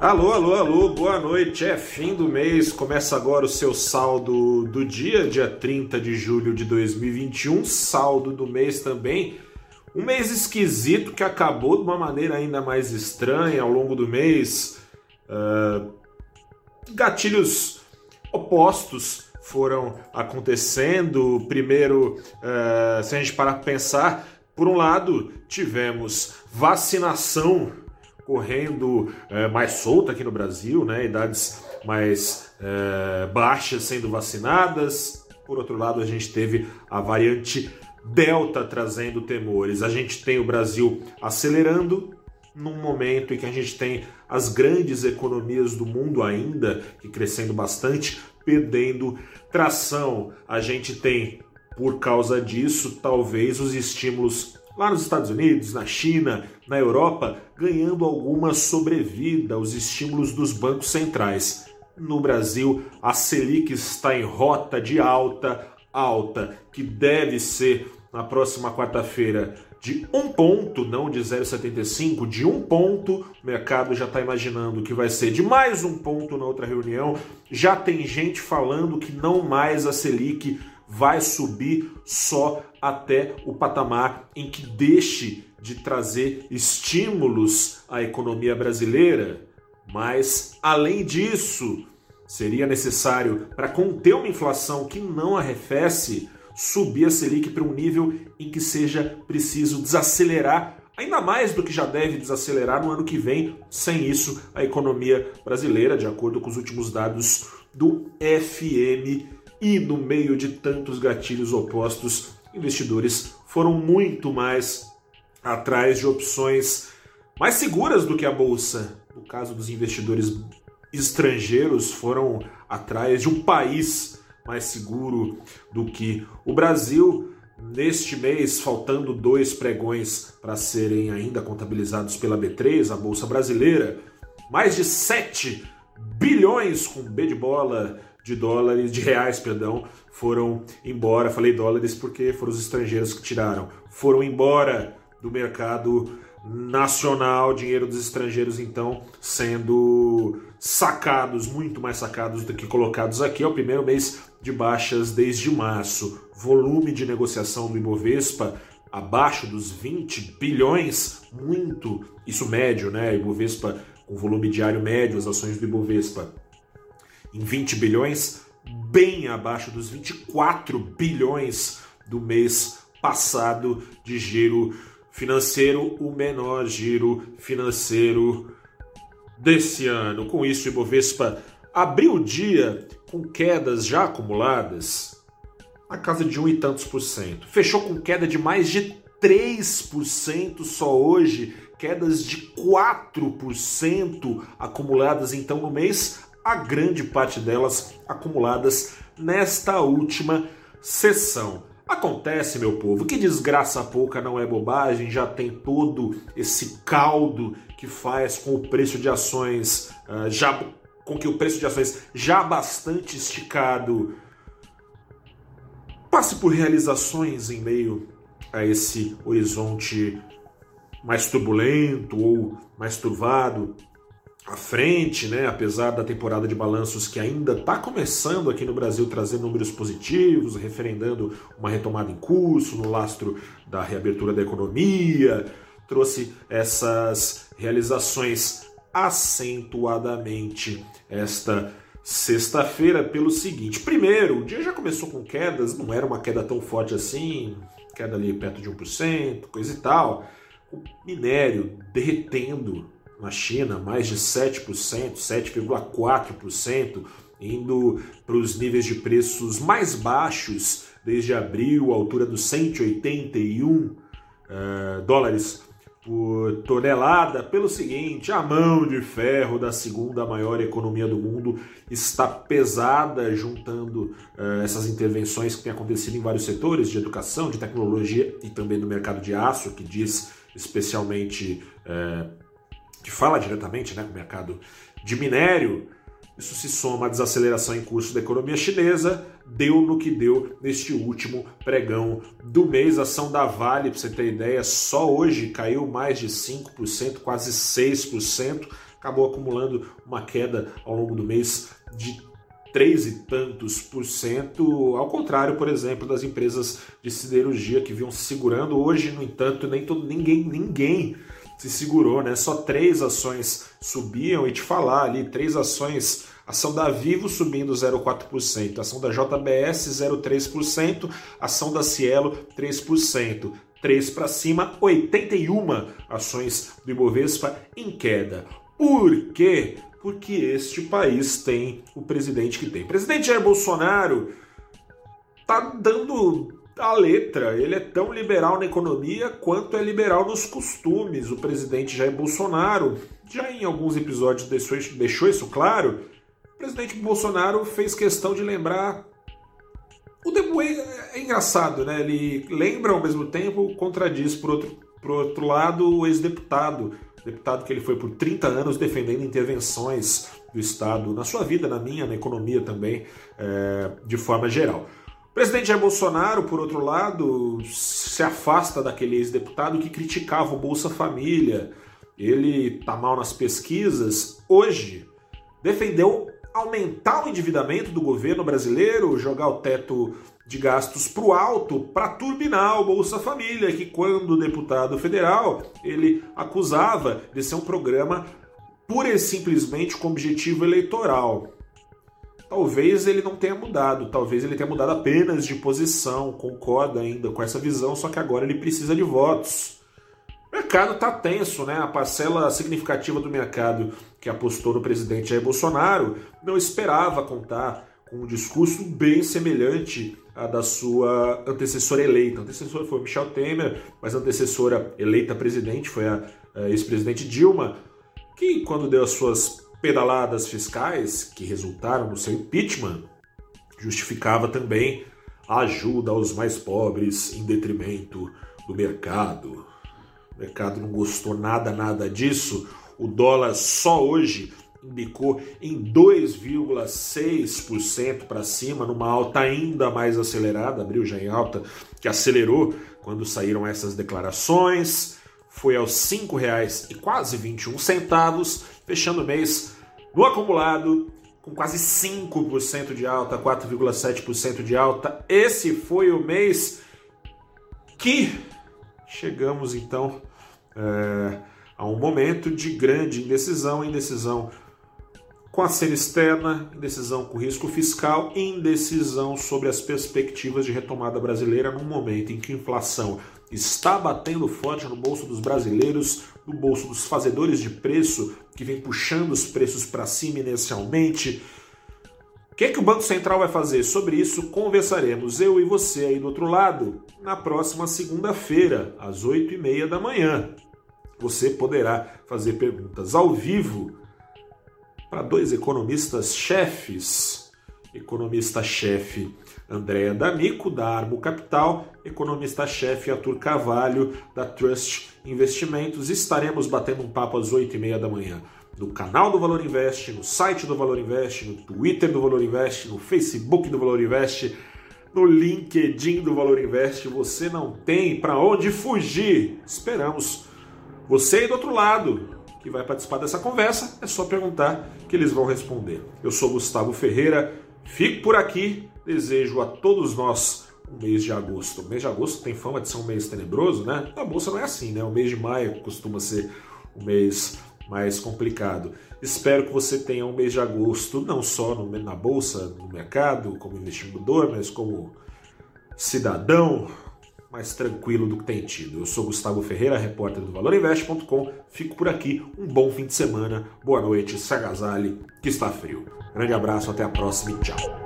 Alô, alô, alô, boa noite. É fim do mês, começa agora o seu saldo do dia, dia 30 de julho de 2021, saldo do mês também. Um mês esquisito que acabou de uma maneira ainda mais estranha ao longo do mês. Uh, gatilhos opostos foram acontecendo. Primeiro, uh, se a gente parar para pensar, por um lado, tivemos vacinação correndo é, mais solta aqui no Brasil, né? idades mais é, baixas sendo vacinadas. Por outro lado, a gente teve a variante Delta trazendo temores. A gente tem o Brasil acelerando num momento em que a gente tem as grandes economias do mundo ainda, que crescendo bastante, perdendo tração. A gente tem, por causa disso, talvez os estímulos lá nos Estados Unidos, na China, na Europa, ganhando alguma sobrevida aos estímulos dos bancos centrais. No Brasil, a Selic está em rota de alta, alta, que deve ser na próxima quarta-feira de um ponto, não de 0,75, de um ponto. O mercado já está imaginando que vai ser de mais um ponto na outra reunião. Já tem gente falando que não mais a Selic vai subir só até o patamar em que deixe de trazer estímulos à economia brasileira. Mas, além disso, seria necessário, para conter uma inflação que não arrefece, subir a Selic para um nível em que seja preciso desacelerar ainda mais do que já deve desacelerar no ano que vem. Sem isso, a economia brasileira, de acordo com os últimos dados do FMI, e no meio de tantos gatilhos opostos, investidores foram muito mais atrás de opções mais seguras do que a bolsa. No caso dos investidores estrangeiros, foram atrás de um país mais seguro do que o Brasil. Neste mês, faltando dois pregões para serem ainda contabilizados pela B3, a Bolsa Brasileira, mais de 7 bilhões com B de bola de dólares, de reais, perdão, foram embora. Falei dólares porque foram os estrangeiros que tiraram. Foram embora do mercado nacional, dinheiro dos estrangeiros então sendo sacados, muito mais sacados do que colocados aqui. É o primeiro mês de baixas desde março. Volume de negociação do Ibovespa abaixo dos 20 bilhões, muito, isso médio, né? Ibovespa com volume diário médio, as ações do Ibovespa em 20 bilhões, bem abaixo dos 24 bilhões do mês passado de giro financeiro, o menor giro financeiro desse ano. Com isso, o Ibovespa abriu o dia com quedas já acumuladas na casa de um e tantos por cento. Fechou com queda de mais de 3% só hoje, quedas de 4% acumuladas então no mês, a grande parte delas acumuladas nesta última sessão. Acontece, meu povo, que desgraça pouca não é bobagem, já tem todo esse caldo que faz com o preço de ações uh, já com que o preço de ações já bastante esticado passe por realizações em meio a esse horizonte mais turbulento ou mais turvado à frente, né? apesar da temporada de balanços que ainda está começando aqui no Brasil trazer números positivos, referendando uma retomada em curso no lastro da reabertura da economia, trouxe essas realizações acentuadamente esta sexta-feira pelo seguinte: primeiro, o dia já começou com quedas, não era uma queda tão forte assim, queda ali perto de 1%, coisa e tal. O minério derretendo na China, mais de 7%, 7,4%, indo para os níveis de preços mais baixos desde abril, altura dos 181 uh, eh, dólares por tonelada, pelo seguinte: a mão de ferro da segunda maior economia do mundo está pesada, juntando uh, essas intervenções que têm acontecido em vários setores de educação, de tecnologia e também no mercado de aço, que diz especialmente. Uh, que fala diretamente né, com o mercado de minério, isso se soma à desaceleração em curso da economia chinesa, deu no que deu neste último pregão do mês. A ação da Vale, para você ter ideia, só hoje caiu mais de 5%, quase 6%. acabou acumulando uma queda ao longo do mês de três e tantos por cento, ao contrário, por exemplo, das empresas de siderurgia que vinham se segurando. Hoje, no entanto, nem todo, ninguém, ninguém se segurou, né? Só três ações subiam e te falar ali, três ações, ação da Vivo subindo 0,4%, ação da JBS 0,3%, ação da Cielo 3%. 3 para cima, 81 ações do Ibovespa em queda. Por quê? porque este país tem o presidente que tem. O presidente Jair Bolsonaro tá dando a letra. Ele é tão liberal na economia quanto é liberal nos costumes. O presidente Jair Bolsonaro, já em alguns episódios deixou, deixou isso claro, o presidente Bolsonaro fez questão de lembrar. O Debo é, é engraçado, né? Ele lembra ao mesmo tempo, contradiz por outro, por outro lado o ex-deputado deputado que ele foi por 30 anos defendendo intervenções do Estado na sua vida, na minha, na economia também, é, de forma geral. O presidente Jair Bolsonaro, por outro lado, se afasta daquele ex-deputado que criticava o Bolsa Família. Ele está mal nas pesquisas. Hoje, defendeu aumentar o endividamento do governo brasileiro, jogar o teto de gastos para o alto para turbinar o Bolsa Família, que quando deputado federal ele acusava de ser um programa pura e simplesmente com objetivo eleitoral. Talvez ele não tenha mudado, talvez ele tenha mudado apenas de posição, concorda ainda com essa visão, só que agora ele precisa de votos. O mercado está tenso, né? A parcela significativa do mercado que apostou no presidente Jair Bolsonaro não esperava contar com um discurso bem semelhante à da sua antecessora eleita. A antecessora foi Michel Temer, mas a antecessora eleita presidente foi a, a ex-presidente Dilma, que quando deu as suas pedaladas fiscais, que resultaram no seu impeachment, justificava também a ajuda aos mais pobres em detrimento do mercado. O mercado não gostou nada, nada disso. O dólar só hoje indicou em 2,6% para cima, numa alta ainda mais acelerada, abriu já em alta, que acelerou quando saíram essas declarações, foi aos R$ 5,00 e quase 21 centavos, fechando o mês no acumulado com quase 5% de alta, 4,7% de alta. Esse foi o mês que chegamos então é, a um momento de grande indecisão, indecisão com a cena externa, indecisão com risco fiscal indecisão sobre as perspectivas de retomada brasileira num momento em que inflação está batendo forte no bolso dos brasileiros, no bolso dos fazedores de preço, que vem puxando os preços para cima inicialmente. O que, é que o Banco Central vai fazer? Sobre isso conversaremos eu e você aí do outro lado na próxima segunda-feira, às 8h30 da manhã. Você poderá fazer perguntas ao vivo para dois economistas-chefes. Economista-chefe Andréa D'Amico, da Armo Capital, economista-chefe Arthur Carvalho, da Trust Investimentos. Estaremos batendo um papo às 8h30 da manhã no canal do Valor Invest, no site do Valor Invest, no Twitter do Valor Invest, no Facebook do Valor Invest, no LinkedIn do Valor Invest. Você não tem para onde fugir. Esperamos você aí do outro lado que vai participar dessa conversa, é só perguntar que eles vão responder. Eu sou Gustavo Ferreira, fico por aqui, desejo a todos nós um mês de agosto. O mês de agosto tem fama de ser um mês tenebroso, né? A bolsa não é assim, né? O mês de maio costuma ser um mês mais complicado. Espero que você tenha um mês de agosto não só no, na bolsa, no mercado, como investidor, mas como cidadão, mais tranquilo do que tem tido. Eu sou Gustavo Ferreira, repórter do ValorInvest.com. Fico por aqui. Um bom fim de semana. Boa noite. Se agasalhe, que está frio. Grande abraço, até a próxima e tchau.